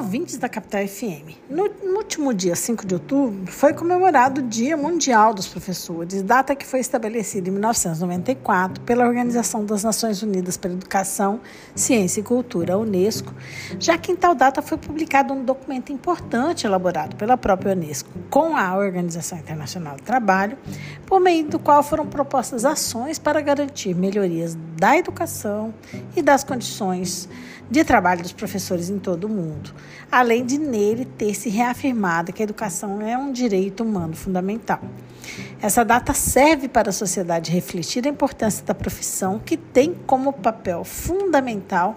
ouvintes da Capital FM. No, no, último dia 5 de outubro foi comemorado o Dia Mundial dos Professores, data que foi estabelecida em 1994 pela Organização das Nações Unidas para Educação, Ciência e Cultura, a Unesco, já que em tal data foi publicado um documento importante elaborado pela própria Unesco com a Organização Internacional do Trabalho, por meio do qual foram propostas ações para garantir melhorias da educação e das condições de trabalho dos professores em todo o mundo, além de nele ter se reafirmado que a educação é um direito humano fundamental. Essa data serve para a sociedade refletir a importância da profissão, que tem como papel fundamental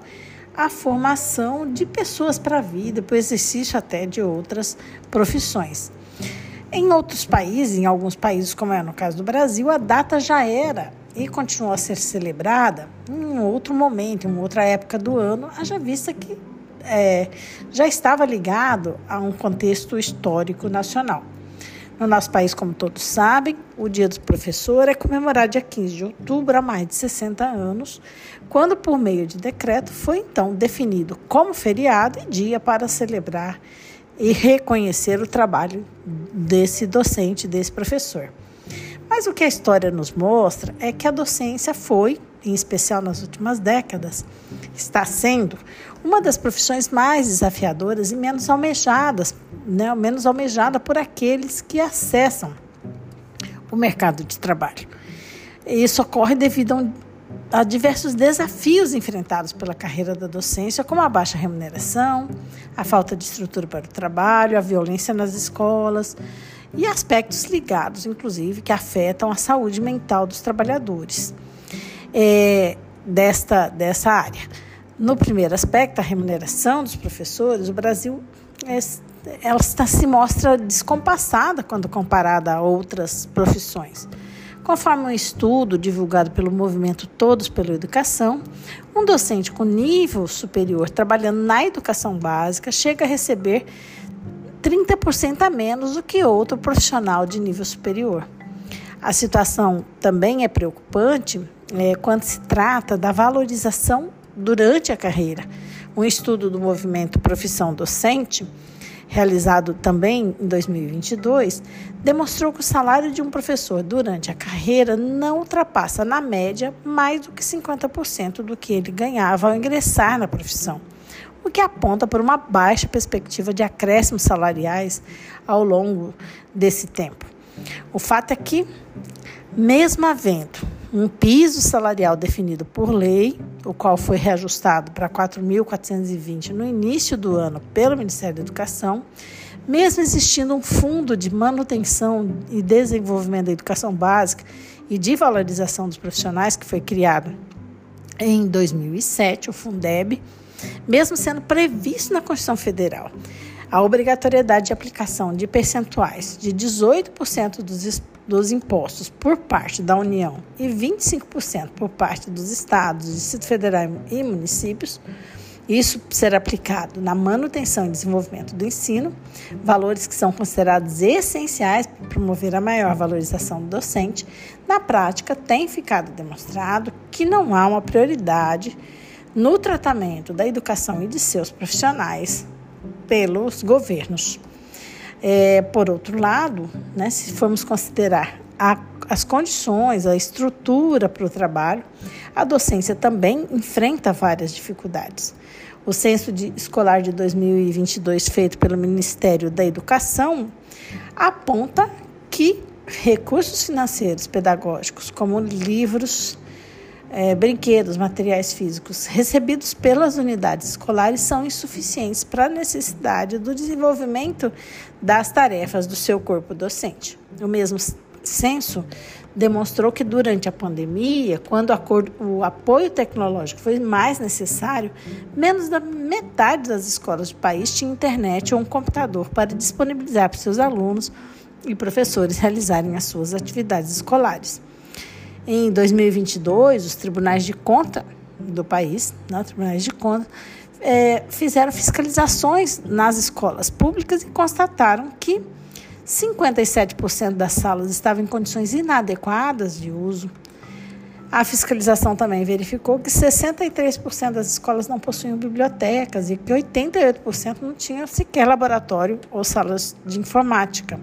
a formação de pessoas para a vida, para o exercício até de outras profissões. Em outros países, em alguns países, como é no caso do Brasil, a data já era e continuou a ser celebrada em outro momento, em uma outra época do ano, haja vista que é, já estava ligado a um contexto histórico nacional. No nosso país, como todos sabem, o Dia do Professor é comemorado dia 15 de outubro há mais de 60 anos, quando, por meio de decreto, foi então definido como feriado e dia para celebrar e reconhecer o trabalho desse docente, desse professor. Mas o que a história nos mostra é que a docência foi, em especial nas últimas décadas, está sendo uma das profissões mais desafiadoras e menos almejadas, né, menos almejada por aqueles que acessam o mercado de trabalho. Isso ocorre devido a, um, a diversos desafios enfrentados pela carreira da docência, como a baixa remuneração, a falta de estrutura para o trabalho, a violência nas escolas, e aspectos ligados, inclusive, que afetam a saúde mental dos trabalhadores é, desta, dessa área. No primeiro aspecto, a remuneração dos professores, o Brasil é, ela está, se mostra descompassada quando comparada a outras profissões. Conforme um estudo divulgado pelo movimento Todos pela Educação, um docente com nível superior trabalhando na educação básica chega a receber 30% a menos do que outro profissional de nível superior. A situação também é preocupante é, quando se trata da valorização durante a carreira. Um estudo do movimento Profissão Docente, realizado também em 2022, demonstrou que o salário de um professor durante a carreira não ultrapassa, na média, mais do que 50% do que ele ganhava ao ingressar na profissão o que aponta por uma baixa perspectiva de acréscimos salariais ao longo desse tempo. O fato é que, mesmo havendo um piso salarial definido por lei, o qual foi reajustado para 4.420 no início do ano pelo Ministério da Educação, mesmo existindo um fundo de manutenção e desenvolvimento da educação básica e de valorização dos profissionais que foi criado em 2007, o Fundeb, mesmo sendo previsto na Constituição Federal a obrigatoriedade de aplicação de percentuais de 18% dos, dos impostos por parte da União e 25% por parte dos estados, Distrito Federal e municípios, isso será aplicado na manutenção e desenvolvimento do ensino, valores que são considerados essenciais para promover a maior valorização do docente. Na prática, tem ficado demonstrado que não há uma prioridade no tratamento da educação e de seus profissionais pelos governos. É, por outro lado, né, se formos considerar a, as condições, a estrutura para o trabalho, a docência também enfrenta várias dificuldades. O censo de, escolar de 2022, feito pelo Ministério da Educação, aponta que recursos financeiros pedagógicos, como livros, é, brinquedos, materiais físicos recebidos pelas unidades escolares são insuficientes para a necessidade do desenvolvimento das tarefas do seu corpo docente. O mesmo censo demonstrou que durante a pandemia, quando o apoio tecnológico foi mais necessário, menos da metade das escolas do país tinha internet ou um computador para disponibilizar para seus alunos e professores realizarem as suas atividades escolares. Em 2022, os tribunais de conta do país, né, tribunais de conta, é, fizeram fiscalizações nas escolas públicas e constataram que 57% das salas estavam em condições inadequadas de uso. A fiscalização também verificou que 63% das escolas não possuíam bibliotecas e que 88% não tinham sequer laboratório ou salas de informática.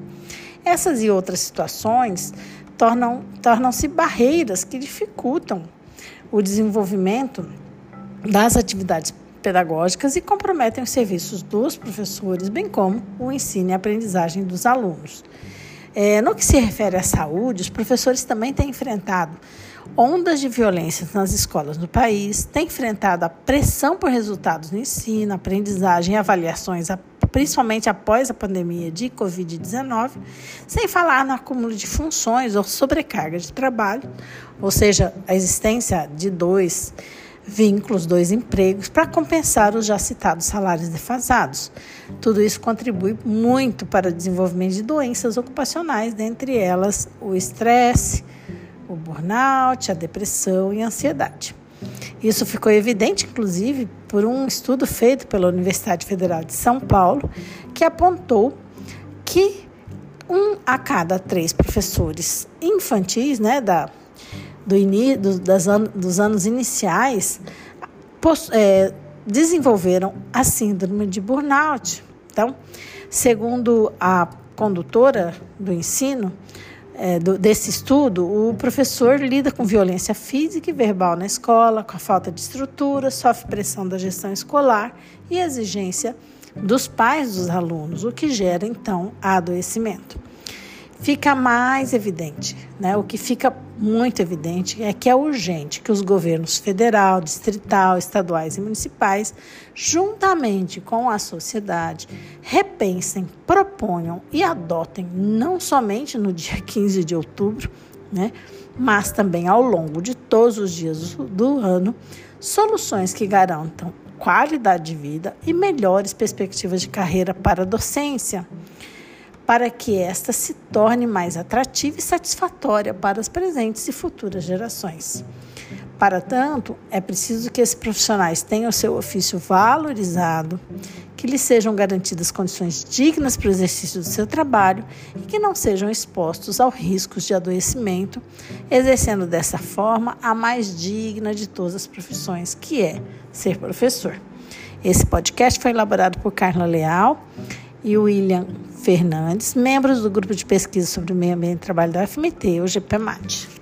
Essas e outras situações tornam, tornam-se barreiras que dificultam o desenvolvimento das atividades pedagógicas e comprometem os serviços dos professores, bem como o ensino e aprendizagem dos alunos. É, no que se refere à saúde, os professores também têm enfrentado ondas de violência nas escolas no país, têm enfrentado a pressão por resultados no ensino, aprendizagem e avaliações, principalmente após a pandemia de Covid-19, sem falar no acúmulo de funções ou sobrecarga de trabalho, ou seja, a existência de dois vínculos, dois empregos, para compensar os já citados salários defasados. Tudo isso contribui muito para o desenvolvimento de doenças ocupacionais, dentre elas o estresse, o burnout, a depressão e a ansiedade. Isso ficou evidente, inclusive, por um estudo feito pela Universidade Federal de São Paulo, que apontou que um a cada três professores infantis, né, da do início das an dos anos iniciais é, desenvolveram a síndrome de burnout. Então, segundo a condutora do ensino é, do, desse estudo, o professor lida com violência física e verbal na escola, com a falta de estrutura, sofre pressão da gestão escolar e exigência dos pais dos alunos, o que gera então adoecimento fica mais evidente. Né? O que fica muito evidente é que é urgente que os governos federal, distrital, estaduais e municipais, juntamente com a sociedade, repensem, proponham e adotem, não somente no dia 15 de outubro, né, mas também ao longo de todos os dias do ano, soluções que garantam qualidade de vida e melhores perspectivas de carreira para a docência para que esta se torne mais atrativa e satisfatória para as presentes e futuras gerações. Para tanto, é preciso que esses profissionais tenham seu ofício valorizado, que lhes sejam garantidas condições dignas para o exercício do seu trabalho e que não sejam expostos aos riscos de adoecimento, exercendo dessa forma a mais digna de todas as profissões, que é ser professor. Esse podcast foi elaborado por Carla Leal e William Fernandes, membros do grupo de pesquisa sobre o meio ambiente e trabalho da UFMT, o GPMAT.